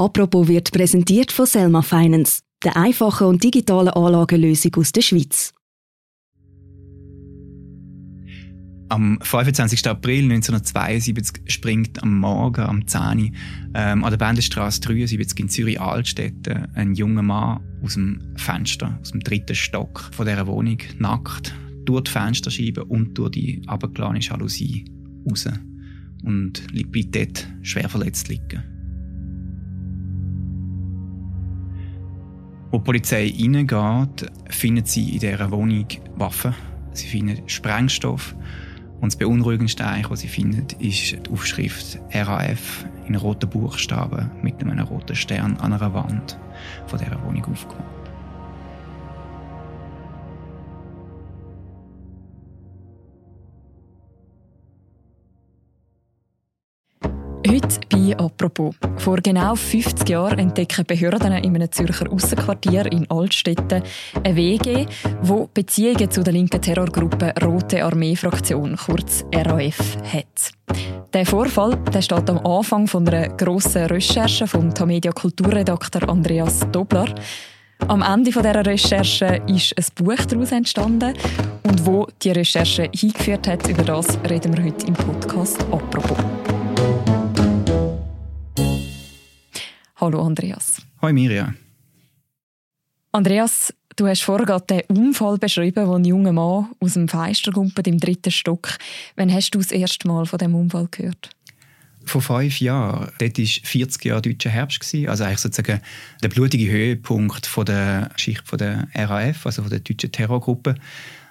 Apropos wird präsentiert von Selma Finance, der einfachen und digitalen Anlagenlösung aus der Schweiz. Am 25. April 1972 springt am Morgen, am 10 ähm, an der Bendenstraße 73 in Zürich-Altstädte ein junger Mann aus dem Fenster, aus dem dritten Stock von dieser Wohnung, nackt, durch die Fensterscheibe und durch die abgeladene Jalousie raus und bleibt dort schwer verletzt liegen. Wo die Polizei reingeht, findet sie in dieser Wohnung Waffen, sie findet Sprengstoff und das Beunruhigendste, was sie findet, ist die Aufschrift RAF in roten Buchstaben mit einem roten Stern an einer Wand von dieser Wohnung aufgemalt. Heute bei «Apropos». Vor genau 50 Jahren entdecken Behörden in einem Zürcher Aussenquartier in Altstetten eine WG, wo Beziehungen zu der linken Terrorgruppe Rote Armee-Fraktion, kurz RAF, hat. Der Vorfall der steht am Anfang von einer grossen Recherche vom Tamedia Kulturredakteur Andreas Dobler. Am Ende dieser Recherche ist ein Buch daraus entstanden. Und wo die Recherche hingeführt hat, über das reden wir heute im Podcast «Apropos». Hallo Andreas. Hallo Mirja. Andreas, du hast vorher gerade den Unfall beschrieben, wo ein junger Mann aus dem Fenster gumpelt im dritten Stock. Wann hast du das erste Mal von dem Unfall gehört? Vor fünf Jahren. Dort war 40 Jahre deutscher Herbst. Also eigentlich sozusagen der blutige Höhepunkt von der Geschichte der RAF, also von der deutschen Terrorgruppe.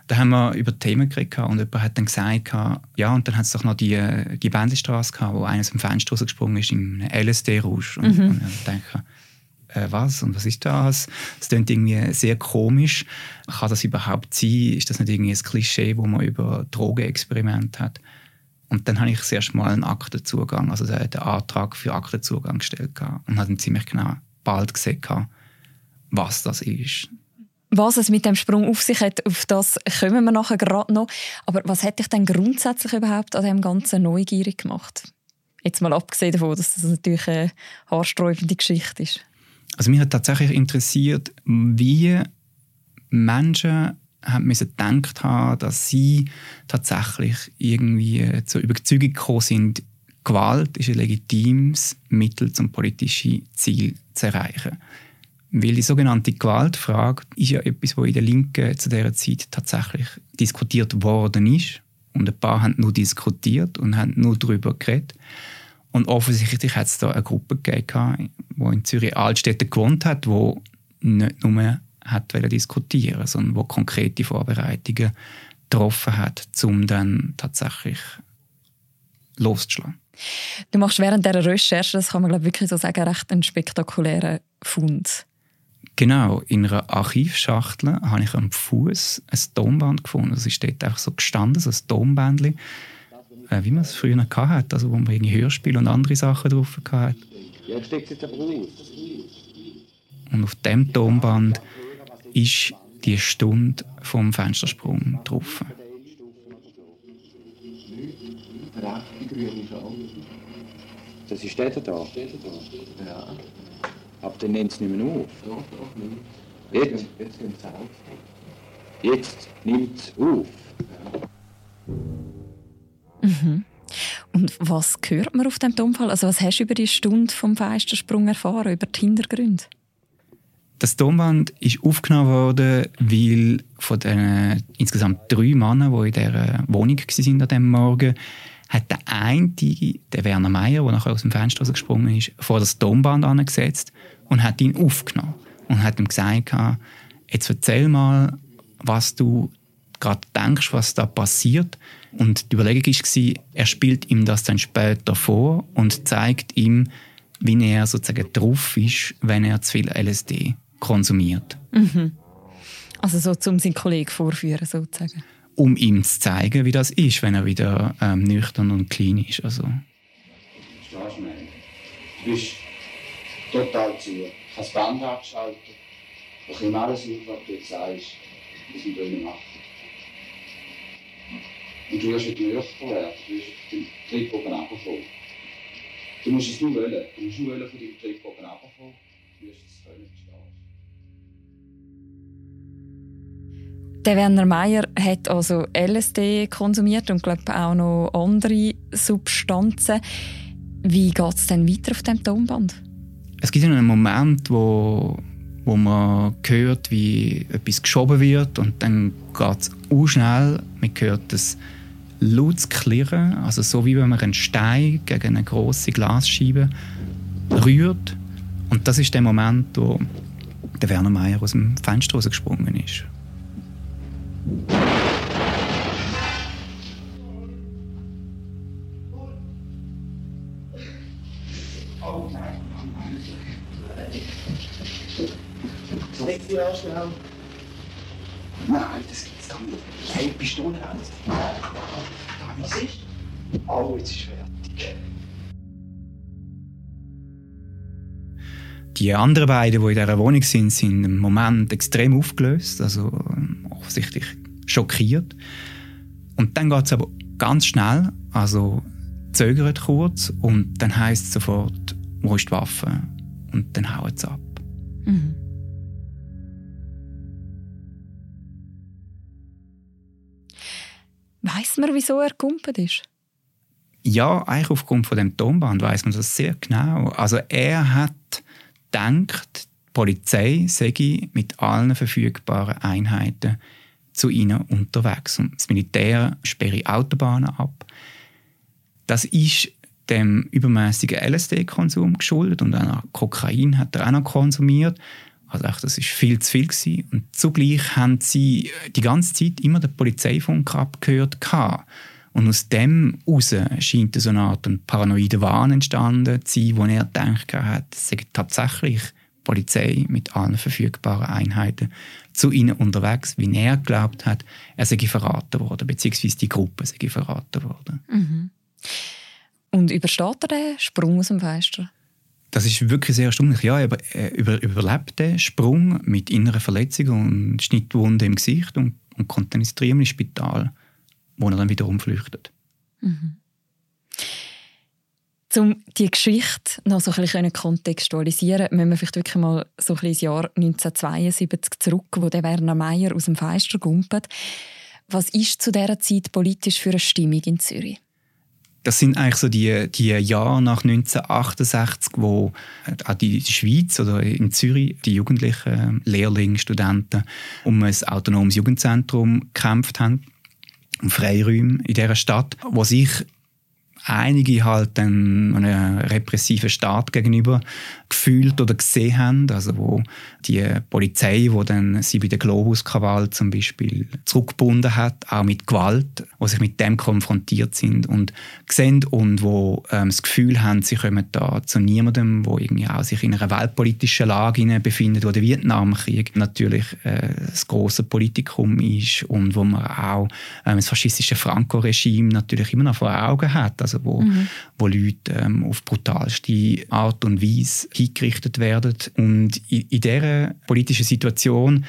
Da haben wir über Themen geredet und jemand hat dann gesagt, ja, und dann hat es doch noch die, die Bändlistraße gehabt, wo einer aus dem Fenster rausgesprungen ist im LSD-Rausch. Und, mhm. und ich denke, äh, was und was ist das? Das klingt irgendwie sehr komisch. Kann das überhaupt sein? Ist das nicht irgendwie ein Klischee, wo man über Drogenexperimente hat? Und dann habe ich das erste Mal einen Aktenzugang, also den Antrag für Aktenzugang gestellt und habe dann ziemlich genau bald gesehen, was das ist. Was es mit dem Sprung auf sich hat, auf das kommen wir nachher gerade noch. Aber was hat dich denn grundsätzlich überhaupt an dem Ganzen neugierig gemacht? Jetzt mal abgesehen davon, dass das natürlich eine haarsträubende Geschichte ist. Also mich hat tatsächlich interessiert, wie Menschen haben müssen gedacht haben, dass sie tatsächlich irgendwie zur Überzeugung gekommen sind, Gewalt ist ein legitimes Mittel, zum politische Ziel zu erreichen. Weil die sogenannte Gewaltfrage ist ja etwas, was in der Linken zu dieser Zeit tatsächlich diskutiert worden ist. Und ein paar haben nur diskutiert und haben nur darüber geredet. Und offensichtlich hat es da eine Gruppe gegeben, die in Zürich Altstädte gewohnt hat, die nicht nur hat diskutieren sondern die konkrete Vorbereitungen getroffen hat, um dann tatsächlich loszuschlagen. Du machst während dieser Recherche, das kann man glaube wirklich so sagen, recht einen spektakulären Fund. Genau, in einer Archivschachtel habe ich am Fuß ein Tonband gefunden. Es ist dort einfach so gestanden, so ein Tonbändchen, äh, wie man es früher hatte, also wo man irgendwie Hörspiele und andere Sachen drauf hatte. Ja, steckt jetzt aber aus. Und auf dem Tonband ist die Stunde vom Fenstersprung drauf. Das ist der da? Ja. Aber dann nimmt es nicht mehr auf. Doch, doch, nimmt. Jetzt? Jetzt nimmt es auf. Jetzt nimmt es auf. Mhm. Und was hört man auf dem Unfall? Also was hast du über die Stunde vom Feistersprung erfahren, über die Hintergründe? Das Tonband ist aufgenommen worden, weil von den insgesamt drei Männern, die in dieser Wohnung waren an diesem Morgen, hat der eine, der Werner Meier, der nachher aus dem Fenster gesprungen ist, vor das Tonband angesetzt und hat ihn aufgenommen und hat ihm gesagt, jetzt erzähl mal, was du gerade denkst, was da passiert. Und die Überlegung war, er spielt ihm das dann später vor und zeigt ihm, wie er sozusagen drauf ist, wenn er zu viel LSD konsumiert. Mhm. Also so zum seinen Kollegen vorführen sozusagen. Um ihm zu zeigen, wie das ist, wenn er wieder ähm, nüchtern und clean ist. Also. Du bist total zu. Ich habe das Band abgeschaltet. Ich nehme alles auf, was du jetzt sagst. Wir sind drinnen machen. Und du wirst wieder nüchtern werden. Du wirst den Triebbogen runterkommen. Du musst es nur wollen. Du musst nur wollen von deinem Triebbogen runterkommen. Der Werner Meyer hat also LSD konsumiert und glaube auch noch andere Substanzen. Wie geht es denn weiter auf dem Tonband? Es gibt einen Moment, wo, wo man hört, wie etwas geschoben wird und dann geht es auch schnell. Man hört das lautes Klirren, also so wie wenn man einen Stein gegen eine große Glasscheibe rührt. Und das ist der Moment, wo der Werner Meyer aus dem Fenster rausgesprungen ist. Leg sie an, schnell. Nein, das gibt's doch nicht. Hey, Pistole raus. Da, wie siehst du? Oh, jetzt ist fertig. Die anderen beiden, die in dieser Wohnung sind, sind im Moment extrem aufgelöst, also ähm, offensichtlich schockiert. Und dann geht es aber ganz schnell, also zögert kurz und dann heißt es sofort, wo ist die Waffe? Und dann hauen sie ab. Mhm. Weiß man, wieso er gekumpelt ist? Ja, eigentlich aufgrund von dem Tonband weiß man das sehr genau. Also er hat gedacht, die Polizei sei mit allen verfügbaren Einheiten zu ihnen unterwegs. Und das Militär sperre Autobahnen ab. Das ist dem übermäßigen LSD-Konsum geschuldet und auch Kokain hat er auch noch konsumiert. Also echt, das ist viel zu viel gewesen. Und zugleich haben sie die ganze Zeit immer den Polizeifunk abgehört gehabt. Und aus dem heraus scheint so eine Art paranoide Wahn entstanden zu sein, wo er gedacht hat, es sei tatsächlich Polizei mit allen verfügbaren Einheiten zu ihnen unterwegs, wie er glaubt hat, er sei verraten worden, beziehungsweise die Gruppe sei verraten worden. Mhm. Und übersteht er den Sprung aus dem Fenster? Das ist wirklich sehr erstaunlich. Ja, er über, überlebt den Sprung mit inneren Verletzungen und Schnittwunden im Gesicht und, und kommt dann ins Triemli-Spital, wo er dann wiederum flüchtet. Mhm. Um die Geschichte noch so ein bisschen kontextualisieren, müssen wir vielleicht wirklich mal so ein ins Jahr 1972 zurück, wo der Werner Meyer aus dem Fenster gumpelt. Was ist zu dieser Zeit politisch für eine Stimmung in Zürich? Das sind eigentlich so die, die Jahre nach 1968, wo auch die Schweiz oder in Zürich die Jugendlichen, Lehrlinge, Studenten um ein autonomes Jugendzentrum gekämpft haben, um Freiräume in dieser Stadt, wo sich einige halt einem repressiven Staat gegenüber gefühlt oder gesehen haben, also wo die Polizei, wo dann sie bei der Globus-Krawall zum Beispiel zurückgebunden hat, auch mit Gewalt, wo sich mit dem konfrontiert sind und sehen und wo ähm, das Gefühl haben, sie kommen da zu niemandem, wo irgendwie auch sich in einer weltpolitischen Lage befindet, wo der Vietnamkrieg natürlich äh, das große Politikum ist und wo man auch ähm, das faschistische Franco-Regime natürlich immer noch vor Augen hat, also wo, mhm. wo Leute ähm, auf brutalste Art und Weise hingerichtet werden und in, in dieser politischen Situation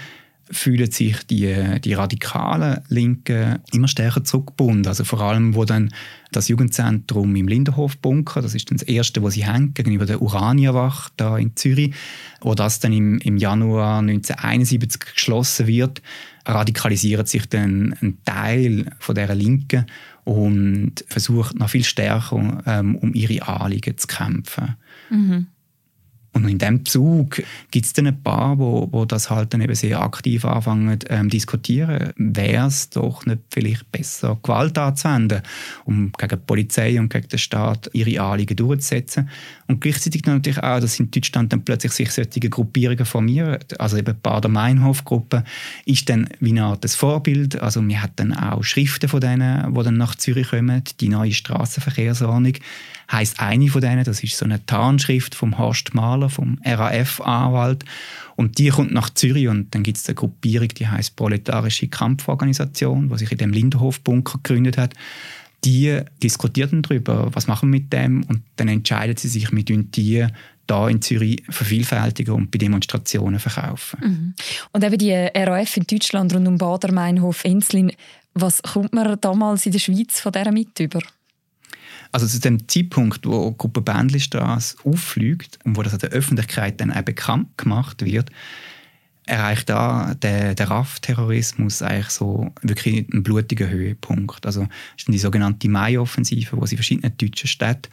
fühlen sich die, die radikalen Linken immer stärker zurückgebunden. Also vor allem, wo dann das Jugendzentrum im Lindenhof-Bunker, das ist dann das erste, wo sie hängt, gegenüber der Uraniawacht da in Zürich, wo das dann im, im Januar 1971 geschlossen wird, radikalisiert sich dann ein Teil von der Linken und versucht noch viel stärker ähm, um ihre Anliegen zu kämpfen. Mhm. Und in dem Zug gibt es dann ein paar, wo, wo das halt dann eben sehr aktiv anfangen ähm, diskutieren. Wäre es doch nicht vielleicht besser, Gewalt anzuwenden, um gegen die Polizei und gegen den Staat ihre Anliegen durchzusetzen? Und gleichzeitig natürlich auch, dass in Deutschland dann plötzlich sich solche Gruppierungen formieren. Also eben die Bader-Meinhof-Gruppe ist dann wie eine Art Vorbild. Also wir haben dann auch Schriften von denen, die dann nach Zürich kommen, die neue Straßenverkehrsordnung heißt eine von denen, das ist so eine Tarnschrift vom Horst Mahler, vom RAF-Anwalt. Und die kommt nach Zürich und dann gibt es eine Gruppierung, die heißt Proletarische Kampforganisation, die sich in dem Lindenhof-Bunker gegründet hat. Die diskutieren darüber, was machen wir mit dem und dann entscheiden sie sich, mit die da in Zürich vervielfältigen und bei Demonstrationen verkaufen. Mhm. Und eben die RAF in Deutschland rund um Bader, Meinhof, Enslin, was kommt man damals in der Schweiz von dieser mit über? Also zu dem Zeitpunkt, wo Gruppe Bändlistrasse auffliegt und wo das an der Öffentlichkeit dann auch bekannt gemacht wird, erreicht da der, der RAF-Terrorismus eigentlich so wirklich einen blutigen Höhepunkt. Also ist dann die sogenannte Mai-Offensive, wo sie verschiedene deutsche Städte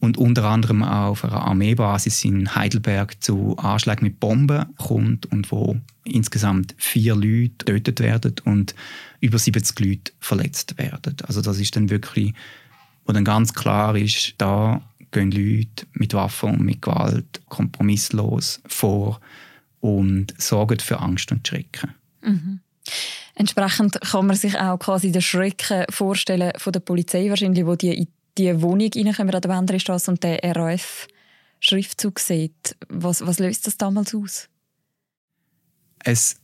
und unter anderem auch auf einer Armeebasis in Heidelberg zu Anschlägen mit Bomben kommt und wo insgesamt vier Leute getötet werden und über 70 Leute verletzt werden. Also das ist dann wirklich, wo dann ganz klar ist, da gehen Leute mit Waffen und mit Gewalt kompromisslos vor und sorgen für Angst und Schrecken. Mhm. Entsprechend kann man sich auch quasi den Schrecken vorstellen von der Polizei wahrscheinlich, wo die in die Wohnung reinkommen an der Wenderstraße und der RAF-Schriftzug sieht. Was, was löst das damals aus? Es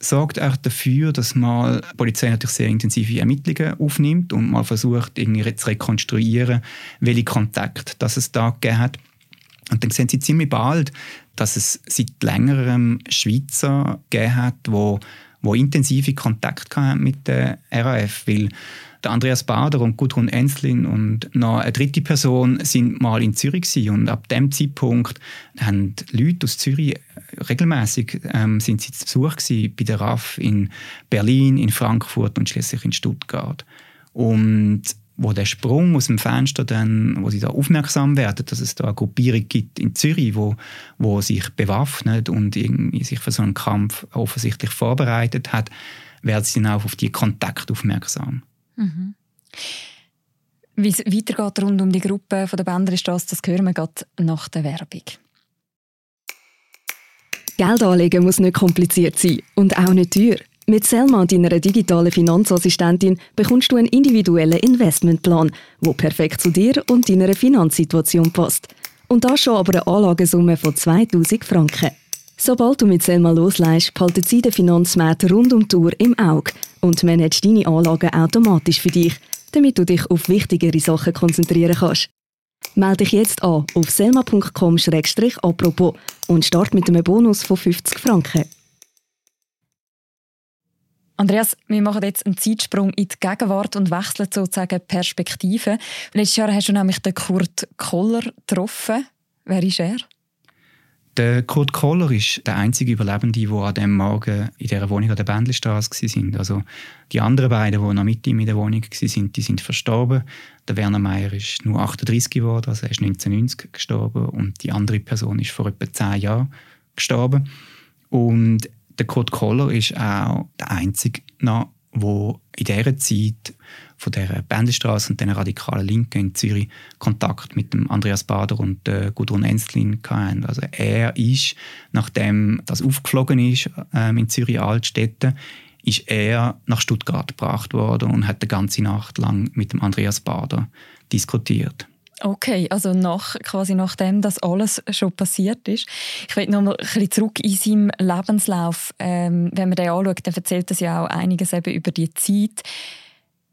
sorgt auch dafür, dass mal die Polizei natürlich sehr intensive Ermittlungen aufnimmt und mal versucht, irgendwie zu rekonstruieren, welche Kontakte das es da gegeben hat. Und dann sehen sie ziemlich bald, dass es seit längerem Schweizer gegeben hat, wo, wo intensive Kontakte mit der RAF, weil der Andreas Bader und Gudrun Enslin und noch eine dritte Person sind mal in Zürich gewesen. und ab dem Zeitpunkt haben Leute aus Zürich regelmäßig ähm, sind sie zu Besuch bei der RAF in Berlin, in Frankfurt und schließlich in Stuttgart. Und wo der Sprung aus dem Fenster dann, wo sie da aufmerksam werden, dass es da eine Gruppierung gibt in Zürich, wo, wo sich bewaffnet und irgendwie sich für so einen Kampf offensichtlich vorbereitet hat, werden sie dann auch auf die Kontakt aufmerksam. Mhm. Wie es weitergeht rund um die Gruppe der Bänderstrasse, das hören wir gerade nach der Werbung. Geld anlegen muss nicht kompliziert sein und auch nicht teuer. Mit Selma, deiner digitalen Finanzassistentin, bekommst du einen individuellen Investmentplan, der perfekt zu dir und deiner Finanzsituation passt. Und das schon aber eine Anlagesumme von 2000 Franken. Sobald du mit Selma loslässt, behaltet sie den Finanzmarkt rund um die Uhr im Auge und managt deine Anlagen automatisch für dich, damit du dich auf wichtigere Sachen konzentrieren kannst. Melde dich jetzt an auf selma.com-apropos und start mit einem Bonus von 50 Franken. Andreas, wir machen jetzt einen Zeitsprung in die Gegenwart und wechseln sozusagen Perspektive. Letztes Jahr hast du nämlich den Kurt Koller getroffen. Wer ist er? Der Kurt Kohler ist der einzige Überlebende, der an dem Morgen in dieser Wohnung an der Bändlistraße war. Also die anderen beiden, die noch mit ihm in der Wohnung waren, die sind verstorben. Der Werner Meyer ist nur 38 geworden, also er ist 1990 gestorben und die andere Person ist vor etwa 10 Jahren gestorben. Und der Kurt Kohler ist auch der einzige noch, der in dieser Zeit von der Bändestraße und den radikalen Linken in Zürich Kontakt mit dem Andreas Bader und äh, Gudrun Enstlin hatten. Also er ist, nachdem das aufgeflogen ist ähm, in Zürich Altstädte, ist er nach Stuttgart gebracht worden und hat die ganze Nacht lang mit dem Andreas Bader diskutiert. Okay, also nach, quasi nachdem das alles schon passiert ist. Ich will noch mal ein bisschen zurück in seinem Lebenslauf. Ähm, wenn man den anschaut, dann erzählt das ja auch einiges eben über die Zeit.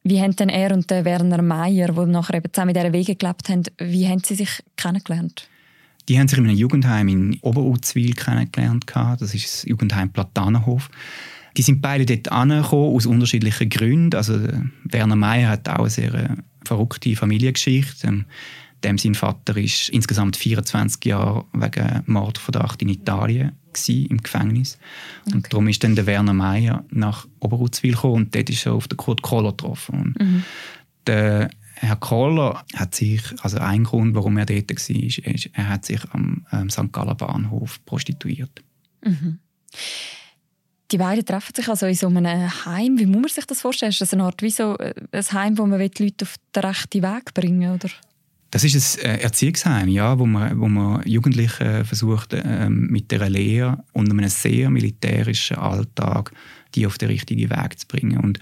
Wie haben denn er und der Werner Meyer, die nachher eben zusammen in dieser Wege gelebt haben, wie haben sie sich kennengelernt? Die haben sich in einem Jugendheim in Oberuzwil kennengelernt. Das ist das Jugendheim Platanenhof. Die sind beide dort angekommen, aus unterschiedlichen Gründen. Also Werner Meyer hat auch eine sehr äh, verrückte Familiengeschichte. Ähm, dem sein Vater ist insgesamt 24 Jahre wegen Mordverdacht in Italien gewesen, im Gefängnis. Okay. Und darum ist dann der Werner Meyer nach Oberuzwil gekommen und dort ist er auf den Kurt Kohler getroffen. Mhm. Der Herr Kohler hat sich, also ein Grund, warum er dort war, ist, er hat sich am ähm, St. Galler Bahnhof prostituiert. Mhm. Die beiden treffen sich also in so einem Heim. Wie muss man sich das vorstellen? Ist das eine Art wie so äh, ein Heim, wo man die Leute auf den rechten Weg bringen oder? Das ist ein äh, Erziehungsheim, ja, wo man, wo man Jugendliche versucht, ähm, mit der Lehre und einem sehr militärischen Alltag die auf den richtigen Weg zu bringen. Und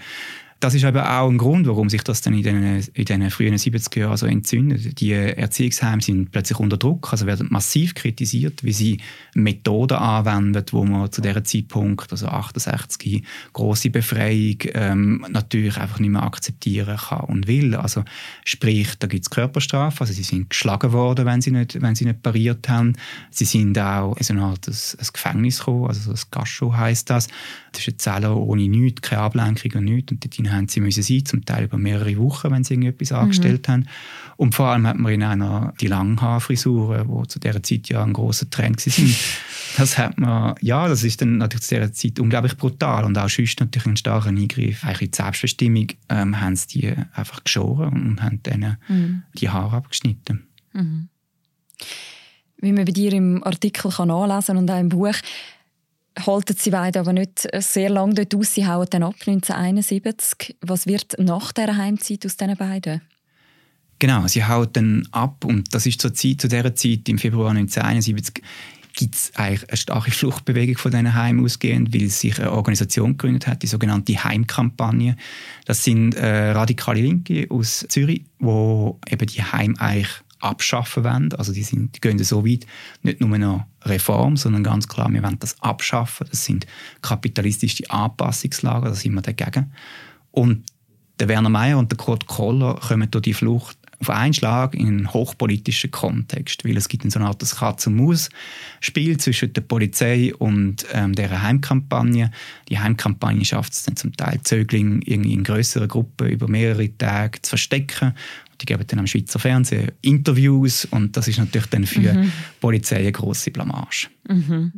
das ist eben auch ein Grund, warum sich das dann in den, in den frühen 70er Jahren so entzündet. Die Erziehungsheime sind plötzlich unter Druck, also werden massiv kritisiert, wie sie Methoden anwenden, wo man zu diesem Zeitpunkt, also 68, große Befreiung ähm, natürlich einfach nicht mehr akzeptieren kann und will. Also sprich, da gibt es Körperstrafe, also sie sind geschlagen worden, wenn sie nicht, wenn sie nicht pariert haben. Sie sind auch in so eine Art ein, ein Gefängnis gekommen, also das Gascho heisst das. Das ist eine Zelle ohne nichts, keine Ablenkung und nichts. Und haben sie müssen sein, zum Teil über mehrere Wochen, wenn sie irgendetwas mhm. angestellt haben. Und vor allem hat man in einer die Langhaarfrisuren, wo zu dieser Zeit ja ein großer Trend war, Das hat man, ja, das ist dann natürlich zu dieser Zeit unglaublich brutal und auch sonst natürlich ein starker Eingriff. Eigentlich in die Selbstbestimmung ähm, haben sie die einfach geschoren und haben denen mhm. die Haare abgeschnitten. Mhm. Wie man bei dir im Artikel kann nachlesen und auch im Buch, halten sie beide aber nicht sehr lange dort aus. Sie hauen dann ab 1971. Was wird nach dieser Heimzeit aus diesen beiden? Genau, sie hauen dann ab und das ist zur Zeit, zu dieser Zeit im Februar 1971 gibt es eigentlich eine starke Fluchtbewegung von diesen Heimen ausgehend, weil sich eine Organisation gegründet hat, die sogenannte Heimkampagne. Das sind äh, radikale Linke aus Zürich, wo eben die Heim eigentlich abschaffen wollen. Also die, sind, die gehen so weit, nicht nur eine Reform, sondern ganz klar, wir wollen das abschaffen. Das sind kapitalistische Anpassungslager, da sind wir dagegen. Und der Werner Mayer und der Kurt Koller kommen durch die Flucht auf einen Schlag in einen hochpolitischen Kontext, weil es gibt so eine Art Katz-und-Maus-Spiel zwischen der Polizei und ähm, der Heimkampagne. Die Heimkampagne schafft es dann zum Teil, Zöglinge in größeren Gruppen über mehrere Tage zu verstecken. Die geben dann am Schweizer Fernsehen Interviews und das ist natürlich dann für mhm. die Polizei eine grosse Blamage. Mhm.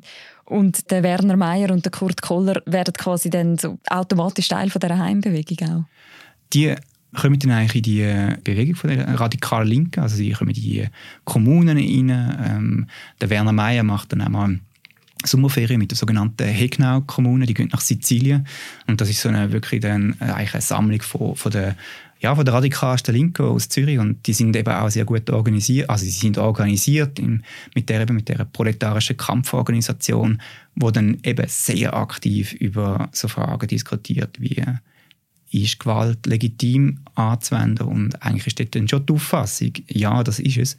Und der Werner Mayer und der Kurt Koller werden quasi dann so automatisch Teil von dieser Heimbewegung auch? Die kommen dann eigentlich in die äh, Bewegung von der radikalen Linken, also sie kommen in die Kommunen rein. Ähm, der Werner Mayer macht dann einmal Sommerferien mit der sogenannten Hegnau-Kommune, die gehen nach Sizilien und das ist so eine wirklich dann eigentlich eine Sammlung von, von der ja, von der radikalsten Linken aus Zürich und die sind eben auch sehr gut organisiert, also sie sind organisiert in, mit der mit der proletarischen Kampforganisation, wo dann eben sehr aktiv über so Fragen diskutiert wie ist Gewalt legitim anzuwenden? Und eigentlich ist dann schon die Auffassung, ja, das ist es.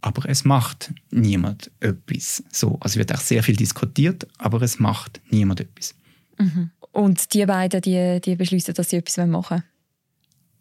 Aber es macht niemand etwas. So, also wird auch sehr viel diskutiert, aber es macht niemand etwas. Mhm. Und die beiden, die, die beschließen, dass sie etwas machen wollen?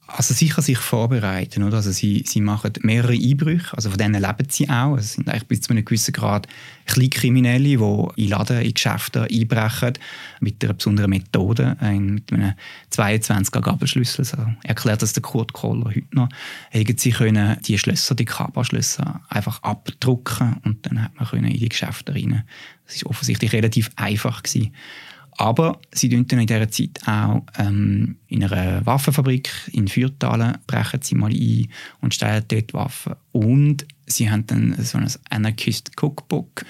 Also sicher sich vorbereiten, oder? Also sie, sie machen mehrere Einbrüche, also von denen leben sie auch. Es sind eigentlich bis zu einem gewissen Grad Kleinkriminelle, die in Laden, in Geschäfte einbrechen, mit einer besonderen Methode, ein, mit einem 22er Gabelschlüssel. Also erklärt das der Kurt Kohler heute noch. Sie können die Schlösser, die Kaba-Schlösser einfach abdrucken und dann hat man in die Geschäfte rein. Das ist offensichtlich relativ einfach gewesen. Aber sie dann in dieser Zeit auch ähm, in einer Waffenfabrik in Fürthalen brechen sie mal ein und stellen dort Waffen. Und sie haben dann so ein Anarchist Cookbook,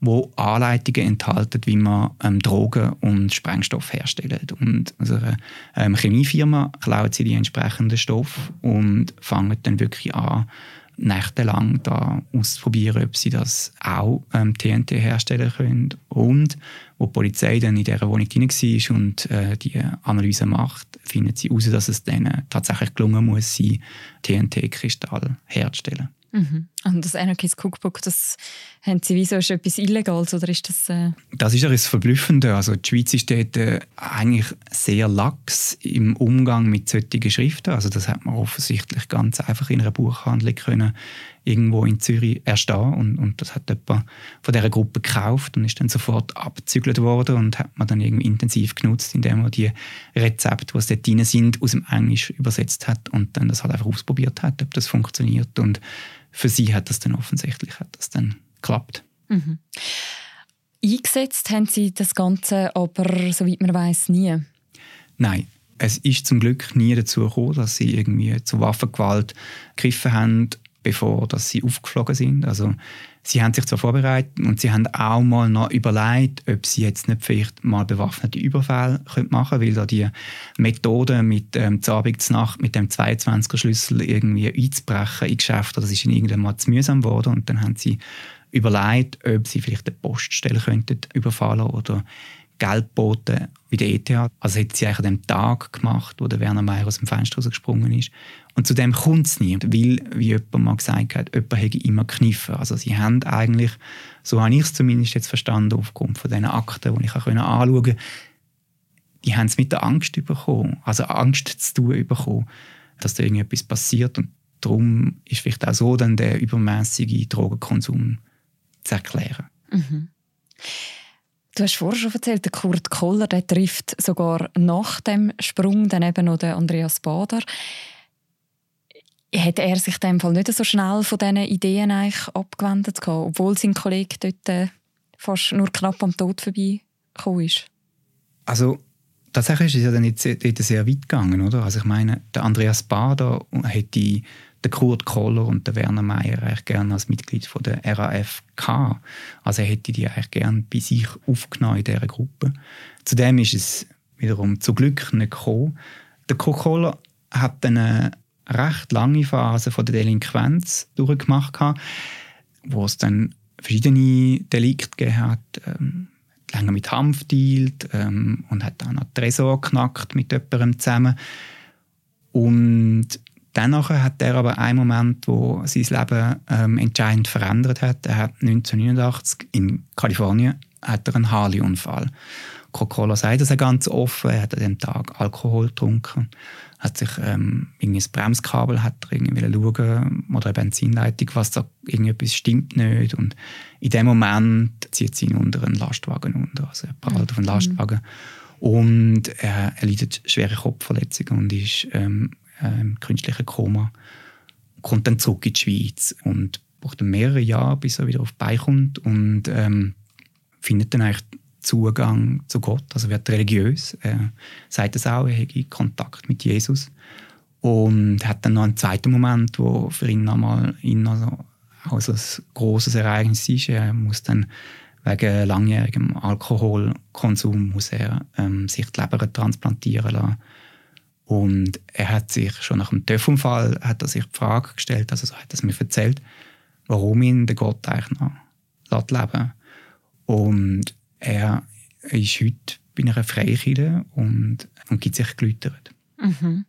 wo Anleitungen enthalten, wie man ähm, Drogen und Sprengstoff herstellt. Und aus einer ähm, Chemiefirma klauen sie die entsprechenden Stoffe und fangen dann wirklich an, nächtelang da auszuprobieren, ob sie das auch ähm, TNT herstellen können. Und wo die Polizei dann in dieser Wohnung drin war und äh, die Analyse macht, findet sie heraus, dass es denen tatsächlich gelungen muss, TNT-Kristall herzustellen. Mhm. Und das Anarchist Cookbook, das haben Sie wieso ist etwas Illegales oder ist das? Äh das ist ja das Verblüffende. Also die Schweiz ist dort äh, eigentlich sehr lax im Umgang mit solchen Schriften. Also das hat man offensichtlich ganz einfach in einer Buchhandlung können irgendwo in Zürich erstehen und, und das hat jemand von dieser Gruppe gekauft und ist dann sofort abgezügelt worden und hat man dann irgendwie intensiv genutzt, indem man die Rezepte, die dort drin sind, aus dem Englisch übersetzt hat und dann das halt einfach ausprobiert hat, ob das funktioniert und für sie hat das dann offensichtlich hat das dann geklappt. Mhm. Eingesetzt haben Sie das Ganze aber, soweit man weiß, nie? Nein, es ist zum Glück nie dazu gekommen, dass sie irgendwie zu Waffengewalt gegriffen haben, bevor dass sie aufgeflogen sind. Also sie haben sich zwar vorbereitet und sie haben auch mal noch überlegt, ob sie jetzt nicht vielleicht mal bewaffnete Überfälle machen können, weil da die Methode mit ähm, Abend Nacht mit dem 22er Schlüssel irgendwie einzubrechen in Geschäfte, das ist ihnen irgendwann mal zu mühsam geworden und dann haben sie überlegt, ob sie vielleicht eine Poststelle könnten überfallen oder Geldboten wie der ETH. Also hätte sie eigentlich an dem Tag gemacht, wo der Werner Mayer aus dem Fenster rausgesprungen ist. Und zu dem kommt es nie, weil, wie jemand mal gesagt hat, jemand hätte immer Kniffe. Also sie haben eigentlich, so habe ich es zumindest jetzt verstanden, aufgrund von diesen Akten, die ich anschauen konnte, die haben es mit der Angst bekommen, also Angst zu tun bekommen, dass da irgendetwas passiert. Und darum ist vielleicht auch so dann der übermäßige Drogenkonsum zu erklären. Mhm. Du hast vorher schon erzählt, der Kurt Koller der trifft sogar nach dem Sprung dann eben noch den Andreas Bader. Hat er sich in dem Fall nicht so schnell von diesen Ideen eigentlich abgewendet, obwohl sein Kollege dort äh, fast nur knapp am Tod vorbeigekommen ist? Also tatsächlich ist es ja dann jetzt sehr weit gegangen, oder? Also ich meine, der Andreas Bader hätte den Kurt Koller und den Werner Mayer eigentlich gerne als Mitglied von der gehabt. Also er hätte die eigentlich gerne bei sich aufgenommen in dieser Gruppe. Zudem ist es wiederum zu Glück nicht gekommen. Der Kurt Koller hat eine recht lange Phase von der Delinquenz durchgemacht, wo es dann verschiedene Delikte gegeben hat. Ähm, länger mit Hanf dealt ähm, und hat dann noch Tresor geknackt mit jemandem zusammen. Und Dennoch hat er aber einen Moment, wo sein Leben ähm, entscheidend verändert hat. Er hat 1989 in Kalifornien hat er einen Harley-Unfall. Coca-Cola sagt das ganz offen. Er hat an dem Tag Alkohol getrunken, hat sich ähm, irgendwie das Bremskabel hat er irgendwie schauen oder eine Benzinleitung, was da irgendetwas stimmt nicht. Und in dem Moment zieht sie ihn unter einen Lastwagen unter, also er prallt auf einen mhm. Lastwagen. Und er, er leidet schwere Kopfverletzungen und ist ähm, ähm, künstlichen Koma, kommt dann zurück in die Schweiz und braucht dann mehrere Jahre, bis er wieder auf die kommt und ähm, findet dann eigentlich Zugang zu Gott, also wird religiös. Er sagt es auch, er hat Kontakt mit Jesus und hat dann noch einen zweiten Moment, wo für ihn nochmal ihn also als ein großes Ereignis ist. Er muss dann wegen langjährigem Alkoholkonsum muss er ähm, sich die Leber transplantieren lassen und er hat sich schon nach dem TÜV-Unfall hat er sich die Frage gestellt, also so hat er es mir erzählt, warum ihn der Gott eigentlich noch leben Und er ist heute bei einer Freikirche und, und gibt sich geläutert. Mhm.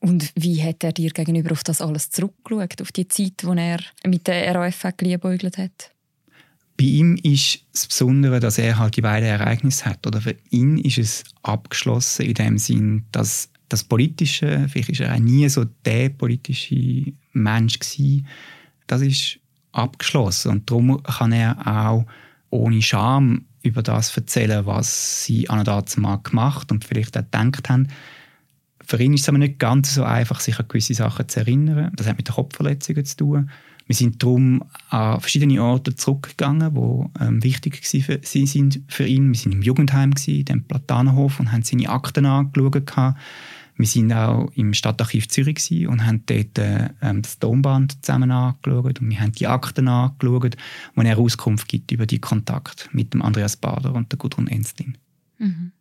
Und wie hat er dir gegenüber auf das alles zurückgeschaut, auf die Zeit, wo er mit der RAF geliebäugelt hat? Bei ihm ist das Besondere, dass er halt die beiden Ereignisse hat. Oder für ihn ist es abgeschlossen in dem Sinn, dass das Politische, vielleicht war er auch nie so der politische Mensch gewesen, das ist abgeschlossen und darum kann er auch ohne Scham über das erzählen, was sie an und mal gemacht und vielleicht auch gedacht haben. Für ihn ist es aber nicht ganz so einfach, sich an gewisse Sachen zu erinnern. Das hat mit Kopfverletzungen zu tun. Wir sind darum an verschiedene Orte zurückgegangen, die ähm, wichtig sind für ihn. Wir sind im Jugendheim, gewesen, dem Platanenhof, und haben seine Akten angeschaut. Wir sind auch im Stadtarchiv Zürich und haben dort ähm, das Tonband zusammen angeschaut und wir haben die Akten angeschaut, wo er Auskunft gibt über die Kontakt mit dem Andreas Bader und der Gudrun Enstlin. Mhm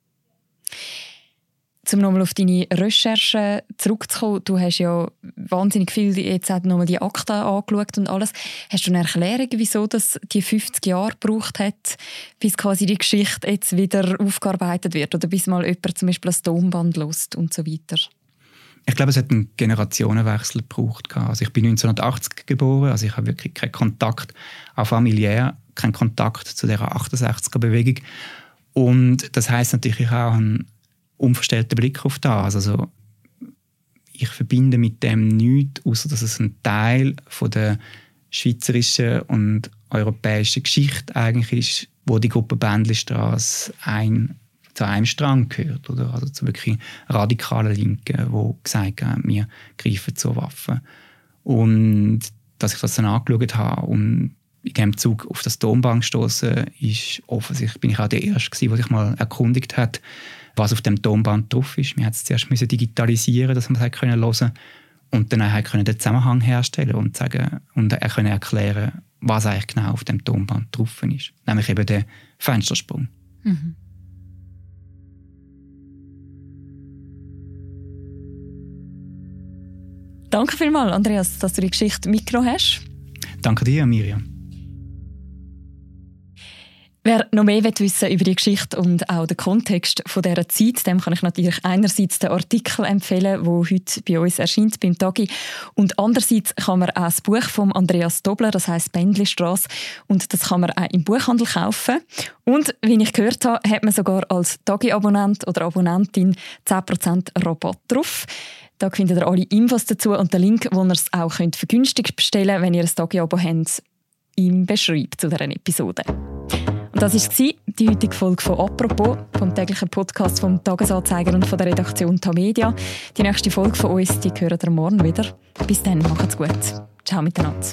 um nochmal auf deine Recherche zurückzukommen, du hast ja wahnsinnig viel jetzt nochmal die Akten angeschaut und alles. Hast du eine Erklärung, wieso das die 50 Jahre gebraucht hat, bis quasi die Geschichte jetzt wieder aufgearbeitet wird oder bis mal jemand zum Beispiel ein Tonband lost und so weiter? Ich glaube, es hat einen Generationenwechsel gebraucht. Also ich bin 1980 geboren, also ich habe wirklich keinen Kontakt, auch familiär, keinen Kontakt zu der 68er-Bewegung. Und das heißt natürlich auch einen unverstellten Blick auf das. Also ich verbinde mit dem nichts, außer dass es ein Teil von der schweizerischen und europäischen Geschichte eigentlich ist, wo die Gruppe Bändlistrasse ein, zu einem Strang gehört. Oder? Also zu wirklich radikalen Linken, die gesagt haben, wir greifen zur Waffe. Und dass ich das dann angeschaut habe und in diesem Zug auf das Dombank stoßen, ist offensichtlich bin ich auch der Erste, der sich mal erkundigt hat, was auf dem Tonband drauf ist. Wir mussten es zuerst müssen digitalisieren, dass wir es hören konnten. Und dann halt können den Zusammenhang herstellen und sagen und er können erklären, was eigentlich genau auf dem Tonband drauf ist. Nämlich eben der Fenstersprung. Mhm. Danke vielmals, Andreas, dass du die Geschichte mitgenommen hast. Danke dir, Miriam. Wer noch mehr wissen über die Geschichte und auch den Kontext von dieser Zeit, dem kann ich natürlich einerseits den Artikel empfehlen, der heute bei uns erscheint beim Tagi, und andererseits kann man auch das Buch von Andreas Dobler, das heißt Bändlistrasse, und das kann man auch im Buchhandel kaufen. Und wie ich gehört habe, hat man sogar als Tagi-Abonnent oder Abonnentin 10% Rabatt drauf. Da findet ihr alle Infos dazu und den Link, wo ihr es auch vergünstigt bestellen könnt, wenn ihr ein Tagi-Abo habt, im Beschreib zu dieser Episode. Und das war die heutige Folge von «Apropos», vom täglichen Podcast vom Tagesanzeiger und von der Redaktion Tamedia. Die nächste Folge von uns, die hören ihr morgen wieder. Bis dann, macht's gut. Ciao miteinander.